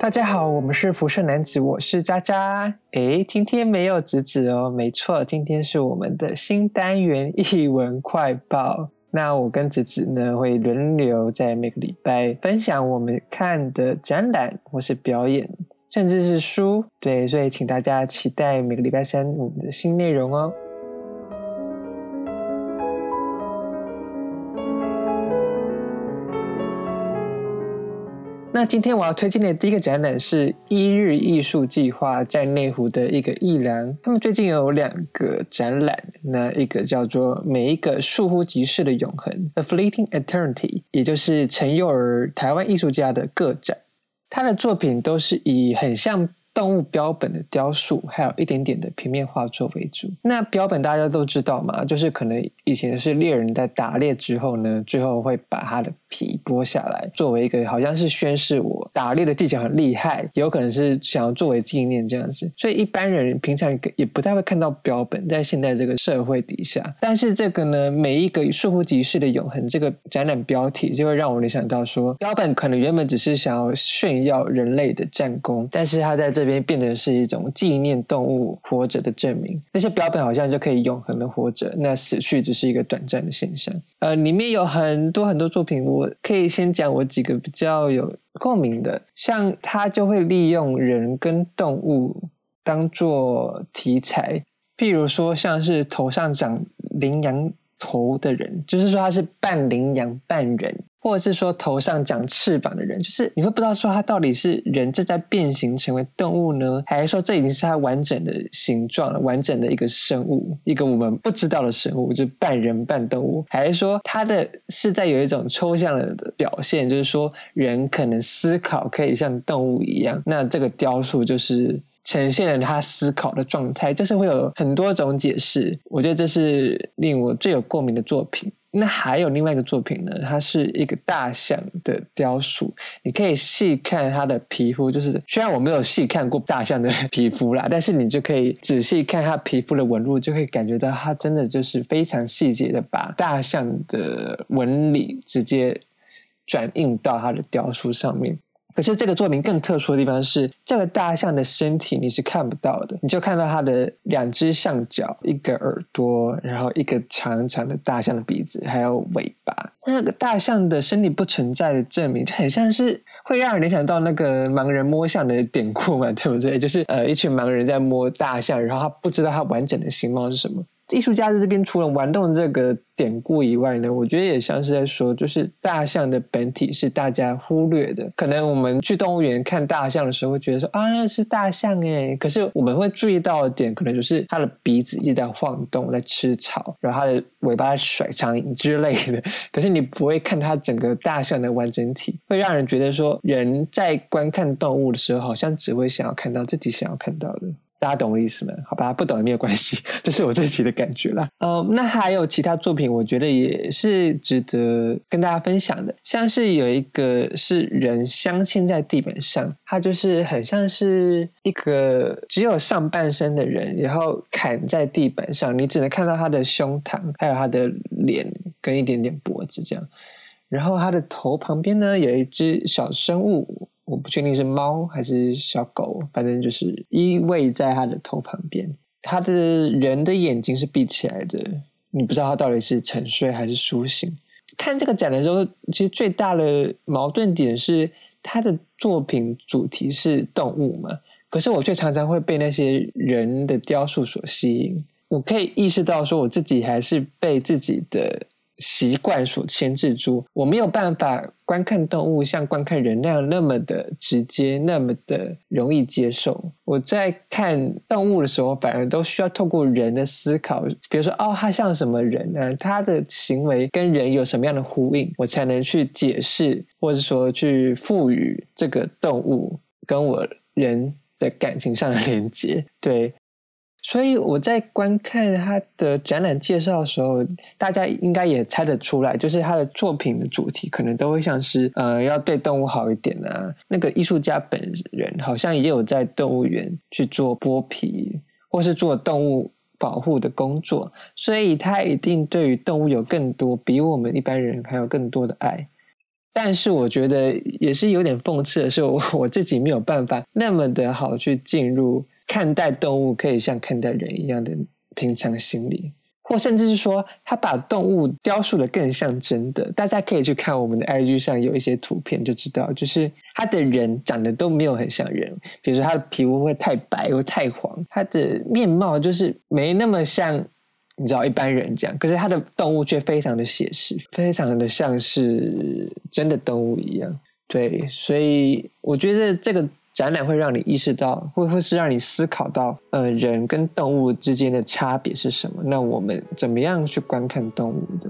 大家好，我们是辐射男子，我是渣渣。诶，今天没有子子哦，没错，今天是我们的新单元译文快报。那我跟子子呢会轮流在每个礼拜分享我们看的展览或是表演，甚至是书。对，所以请大家期待每个礼拜三我们的新内容哦。那今天我要推荐的第一个展览是一日艺术计划在内湖的一个艺廊，他们最近有两个展览，那一个叫做每一个倏忽即逝的永恒 （A Fleeting Eternity），也就是陈幼儿台湾艺术家的个展，他的作品都是以很像。动物标本的雕塑，还有一点点的平面画作为主。那标本大家都知道嘛，就是可能以前是猎人在打猎之后呢，最后会把它的皮剥下来，作为一个好像是宣示我打猎的技巧很厉害，有可能是想要作为纪念这样子。所以一般人平常也不太会看到标本，在现在这个社会底下。但是这个呢，每一个倏忽即逝的永恒这个展览标题，就会让我联想到说，标本可能原本只是想要炫耀人类的战功，但是他在这。边变得是一种纪念动物活着的证明，那些标本好像就可以永恒的活着，那死去只是一个短暂的现象。呃，里面有很多很多作品，我可以先讲我几个比较有共鸣的，像他就会利用人跟动物当做题材，譬如说像是头上长羚羊头的人，就是说他是半羚羊半人。或者是说头上长翅膀的人，就是你会不知道说他到底是人正在变形成为动物呢，还是说这已经是他完整的形状了，完整的一个生物，一个我们不知道的生物，就半人半动物，还是说他的是在有一种抽象的表现，就是说人可能思考可以像动物一样，那这个雕塑就是呈现了他思考的状态，就是会有很多种解释。我觉得这是令我最有共鸣的作品。那还有另外一个作品呢，它是一个大象的雕塑，你可以细看它的皮肤，就是虽然我没有细看过大象的 皮肤啦，但是你就可以仔细看它皮肤的纹路，就会感觉到它真的就是非常细节的把大象的纹理直接转印到它的雕塑上面。可是这个作品更特殊的地方是，这个大象的身体你是看不到的，你就看到它的两只象脚、一个耳朵，然后一个长长的大象的鼻子，还有尾巴。那个大象的身体不存在的证明，就很像是会让人联想到那个盲人摸象的典故嘛，对不对？就是呃，一群盲人在摸大象，然后他不知道它完整的形貌是什么。艺术家在这边除了玩弄这个典故以外呢，我觉得也像是在说，就是大象的本体是大家忽略的。可能我们去动物园看大象的时候，会觉得说啊，那是大象哎。可是我们会注意到的点，可能就是它的鼻子一直在晃动，在吃草，然后它的尾巴在甩苍蝇之类的。可是你不会看它整个大象的完整体，会让人觉得说，人在观看动物的时候，好像只会想要看到自己想要看到的。大家懂我意思吗？好吧，不懂也没有关系，这是我这期的感觉啦。呃，那还有其他作品，我觉得也是值得跟大家分享的。像是有一个是人镶嵌在地板上，它就是很像是一个只有上半身的人，然后砍在地板上，你只能看到他的胸膛，还有他的脸跟一点点脖子这样。然后他的头旁边呢，有一只小生物。我不确定是猫还是小狗，反正就是依偎在他的头旁边。他的人的眼睛是闭起来的，你不知道他到底是沉睡还是苏醒。看这个展的时候，其实最大的矛盾点是，他的作品主题是动物嘛，可是我却常常会被那些人的雕塑所吸引。我可以意识到，说我自己还是被自己的。习惯所牵制住，我没有办法观看动物像观看人那样那么的直接，那么的容易接受。我在看动物的时候，反而都需要透过人的思考，比如说，哦，它像什么人呢？它的行为跟人有什么样的呼应，我才能去解释，或者说去赋予这个动物跟我人的感情上的连接。对。所以我在观看他的展览介绍的时候，大家应该也猜得出来，就是他的作品的主题可能都会像是呃要对动物好一点啊。那个艺术家本人好像也有在动物园去做剥皮或是做动物保护的工作，所以他一定对于动物有更多比我们一般人还有更多的爱。但是我觉得也是有点讽刺的是，我我自己没有办法那么的好去进入看待动物，可以像看待人一样的平常心理。或甚至是说，他把动物雕塑的更像真的。大家可以去看我们的 IG 上有一些图片，就知道，就是他的人长得都没有很像人。比如说，他的皮肤会太白或太黄，他的面貌就是没那么像，你知道一般人这样。可是他的动物却非常的写实，非常的像是真的动物一样。对，所以我觉得这个。展览会让你意识到，会会是让你思考到，呃，人跟动物之间的差别是什么？那我们怎么样去观看动物的？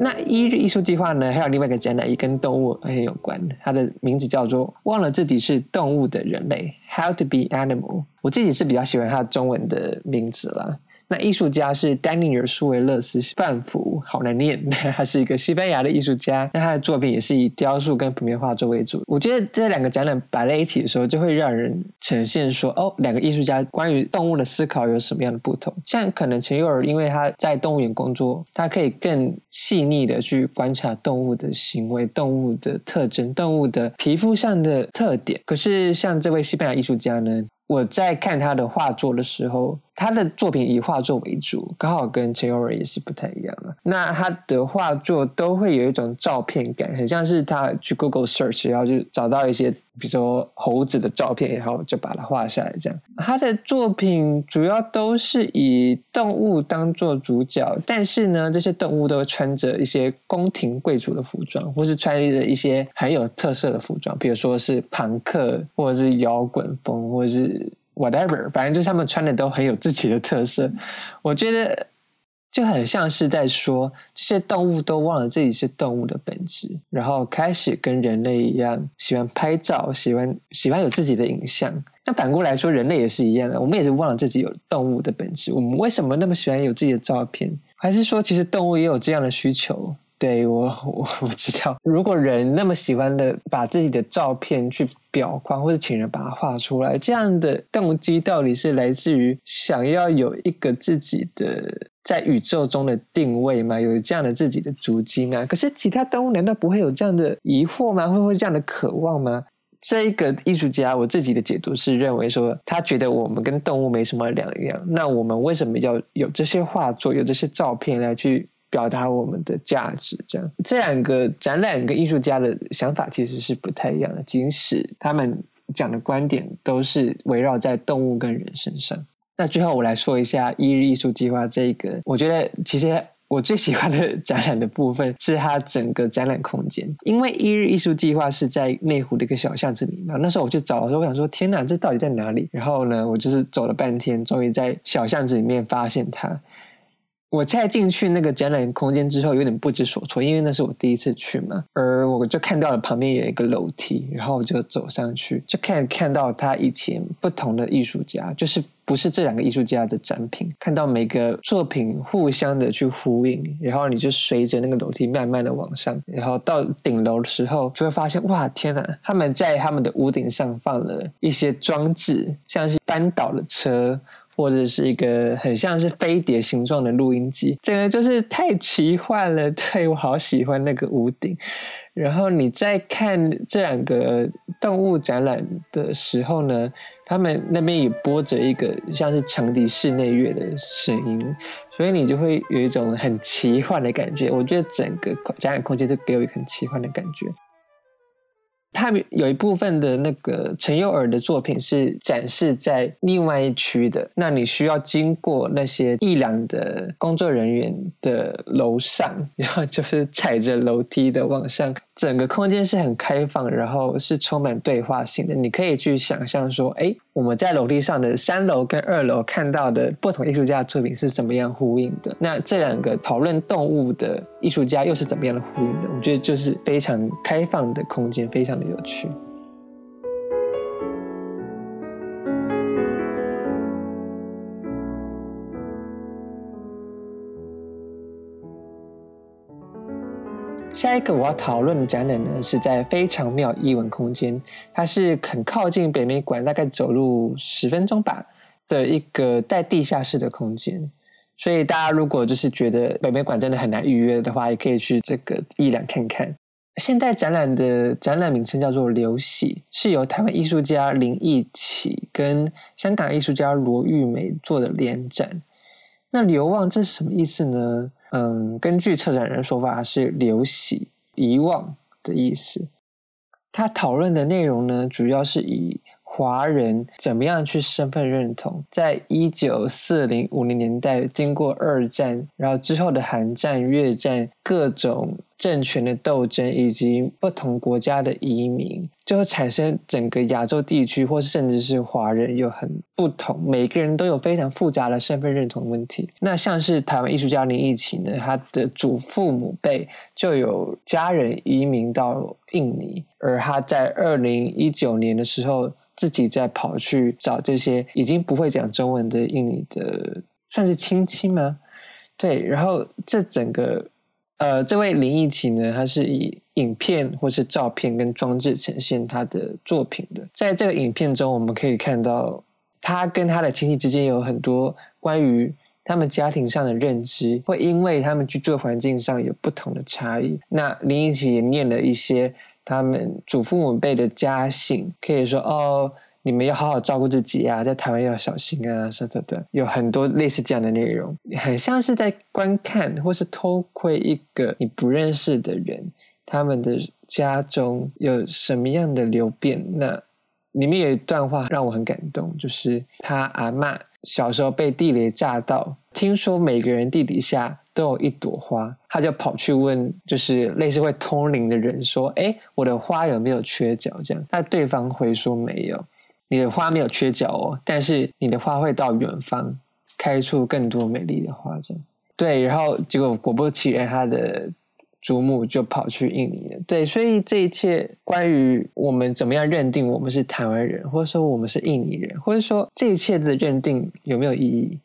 那一日艺术计划呢？还有另外一个展览也跟动物很有关，它的名字叫做《忘了自己是动物的人类》（How to Be Animal）。我自己是比较喜欢它中文的名字啦。那艺术家是丹尼尔·苏维勒斯·范福，好难念。他是一个西班牙的艺术家，那他的作品也是以雕塑跟平面画作为主。我觉得这两个展览摆在一起的时候，就会让人呈现说，哦，两个艺术家关于动物的思考有什么样的不同？像可能陈幼儿，因为他在动物园工作，他可以更细腻的去观察动物的行为、动物的特征、动物的皮肤上的特点。可是像这位西班牙艺术家呢？我在看他的画作的时候，他的作品以画作为主，刚好跟陈友仁也是不太一样了。那他的画作都会有一种照片感，很像是他去 Google search，然后就找到一些。比如说猴子的照片，然后就把它画下来。这样，他的作品主要都是以动物当做主角，但是呢，这些动物都穿着一些宫廷贵族的服装，或是穿着一些很有特色的服装，比如说是朋克，或者是摇滚风，或者是 whatever，反正就是他们穿的都很有自己的特色。我觉得。就很像是在说，这些动物都忘了自己是动物的本质，然后开始跟人类一样喜欢拍照，喜欢喜欢有自己的影像。那反过来说，人类也是一样的，我们也是忘了自己有动物的本质。我们为什么那么喜欢有自己的照片？还是说，其实动物也有这样的需求？对我，我我知道，如果人那么喜欢的把自己的照片去裱框，或者请人把它画出来，这样的动机到底是来自于想要有一个自己的在宇宙中的定位吗？有这样的自己的足迹吗？可是其他动物难道不会有这样的疑惑吗？会不会这样的渴望吗？这一个艺术家，我自己的解读是认为说，他觉得我们跟动物没什么两样，那我们为什么要有这些画作，有这些照片来去？表达我们的价值，这样这两个展览跟艺术家的想法其实是不太一样的，即使他们讲的观点都是围绕在动物跟人身上。那最后我来说一下一日艺术计划这个，我觉得其实我最喜欢的展览的部分是它整个展览空间，因为一日艺术计划是在内湖的一个小巷子里面。那时候我去找的时候，我想说天哪，这到底在哪里？然后呢，我就是走了半天，终于在小巷子里面发现它。我在进去那个展览空间之后，有点不知所措，因为那是我第一次去嘛。而我就看到了旁边有一个楼梯，然后我就走上去，就看看到他以前不同的艺术家，就是不是这两个艺术家的展品，看到每个作品互相的去呼应，然后你就随着那个楼梯慢慢的往上，然后到顶楼的时候，就会发现哇，天哪！他们在他们的屋顶上放了一些装置，像是翻倒的车。或者是一个很像是飞碟形状的录音机，这个就是太奇幻了。对我好喜欢那个屋顶。然后你在看这两个动物展览的时候呢，他们那边也播着一个像是长笛室内乐的声音，所以你就会有一种很奇幻的感觉。我觉得整个展览空间都给我一个很奇幻的感觉。他有一部分的那个陈幼儿的作品是展示在另外一区的，那你需要经过那些艺廊的工作人员的楼上，然后就是踩着楼梯的往上。整个空间是很开放，然后是充满对话性的。你可以去想象说，哎，我们在楼梯上的三楼跟二楼看到的不同艺术家的作品是怎么样呼应的？那这两个讨论动物的艺术家又是怎么样的呼应的？我觉得就是非常开放的空间，非常的有趣。下一个我要讨论的展览呢，是在非常妙艺文空间，它是很靠近北美馆，大概走路十分钟吧的一个带地下室的空间。所以大家如果就是觉得北美馆真的很难预约的话，也可以去这个艺览看看。现代展览的展览名称叫做“流喜”，是由台湾艺术家林义启跟香港艺术家罗玉梅做的联展。那“流望”这是什么意思呢？嗯，根据策展人说法，是“流喜”遗忘的意思。他讨论的内容呢，主要是以。华人怎么样去身份认同？在一九四零五零年代，经过二战，然后之后的韩战、越战，各种政权的斗争，以及不同国家的移民，就会产生整个亚洲地区，或甚至是华人有很不同，每个人都有非常复杂的身份认同问题。那像是台湾艺术家林义奇呢，他的祖父母辈就有家人移民到印尼，而他在二零一九年的时候。自己在跑去找这些已经不会讲中文的印尼的，算是亲戚吗？对，然后这整个呃，这位林奕奇呢，他是以影片或是照片跟装置呈现他的作品的。在这个影片中，我们可以看到他跟他的亲戚之间有很多关于他们家庭上的认知，会因为他们居住环境上有不同的差异。那林奕奇也念了一些。他们祖父母辈的家信，可以说哦，你们要好好照顾自己啊，在台湾要小心啊，什么的，有很多类似这样的内容，很像是在观看或是偷窥一个你不认识的人，他们的家中有什么样的流变。那里面有一段话让我很感动，就是他阿妈小时候被地雷炸到，听说每个人地底下。都有一朵花，他就跑去问，就是类似会通灵的人说：“哎，我的花有没有缺角？”这样，那对方回说：“没有，你的花没有缺角哦，但是你的花会到远方开出更多美丽的花。”这样，对，然后结果果不其然，他的祖母就跑去印尼了。对，所以这一切关于我们怎么样认定我们是台湾人，或者说我们是印尼人，或者说这一切的认定有没有意义？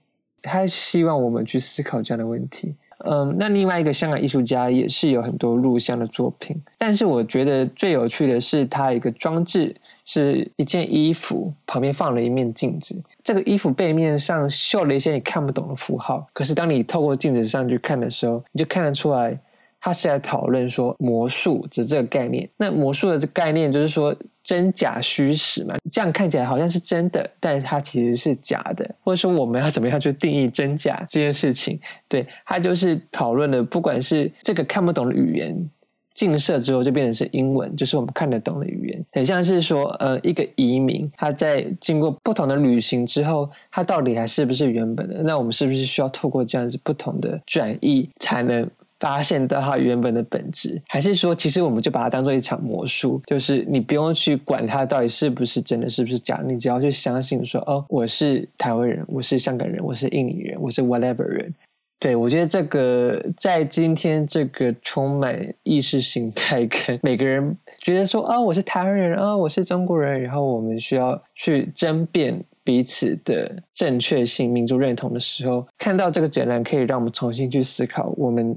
他希望我们去思考这样的问题。嗯，那另外一个香港艺术家也是有很多录像的作品，但是我觉得最有趣的是他一个装置，是一件衣服旁边放了一面镜子，这个衣服背面上绣了一些你看不懂的符号，可是当你透过镜子上去看的时候，你就看得出来。他是在讨论说魔术这这个概念。那魔术的这概念就是说真假虚实嘛，这样看起来好像是真的，但是它其实是假的。或者说我们要怎么样去定义真假这件事情？对它就是讨论的，不管是这个看不懂的语言，进设之后就变成是英文，就是我们看得懂的语言。很像是说，呃，一个移民他在经过不同的旅行之后，他到底还是不是原本的？那我们是不是需要透过这样子不同的转译才能？发现到它原本的本质，还是说，其实我们就把它当做一场魔术，就是你不用去管它到底是不是真的，是不是假，你只要去相信说，哦，我是台湾人，我是香港人，我是印尼人，我是 whatever 人。对我觉得这个在今天这个充满意识形态跟每个人觉得说，哦，我是台湾人，啊，我是中国人，然后我们需要去争辩彼此的正确性、民族认同的时候，看到这个展览，可以让我们重新去思考我们。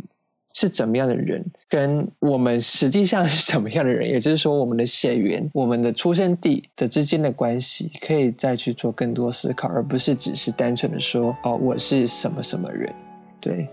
是怎么样的人，跟我们实际上是什么样的人，也就是说，我们的血缘、我们的出生地的之间的关系，可以再去做更多思考，而不是只是单纯的说“哦，我是什么什么人”。对。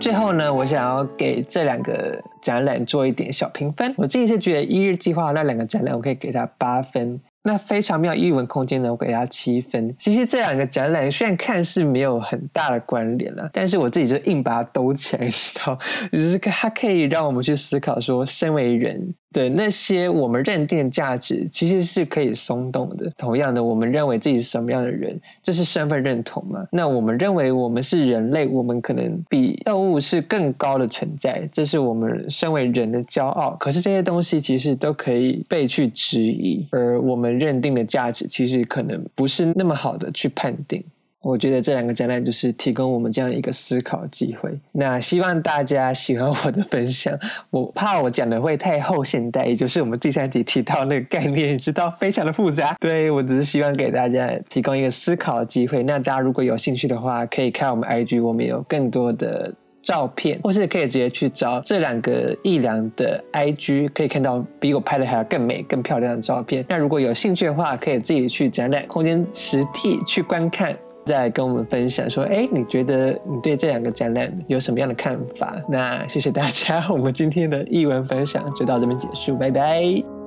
最后呢，我想要给这两个展览做一点小评分。我自己是觉得一日计划那两个展览，我可以给它八分。那非常妙异文空间呢，我给他七分。其实这两个展览虽然看似没有很大的关联了，但是我自己就硬把它兜起来，知道，就是它可以让我们去思考说，身为人。对那些我们认定的价值，其实是可以松动的。同样的，我们认为自己是什么样的人，这是身份认同嘛？那我们认为我们是人类，我们可能比动物是更高的存在，这是我们身为人的骄傲。可是这些东西其实都可以被去质疑，而我们认定的价值，其实可能不是那么好的去判定。我觉得这两个展览就是提供我们这样一个思考机会。那希望大家喜欢我的分享。我怕我讲的会太后现代，也就是我们第三集提到那个概念，你知道非常的复杂。对我只是希望给大家提供一个思考的机会。那大家如果有兴趣的话，可以看我们 IG，我们有更多的。照片，或是可以直接去找这两个艺良的 IG，可以看到比我拍的还要更美、更漂亮的照片。那如果有兴趣的话，可以自己去展览空间实体去观看，再跟我们分享说，哎，你觉得你对这两个展览有什么样的看法？那谢谢大家，我们今天的译文分享就到这边结束，拜拜。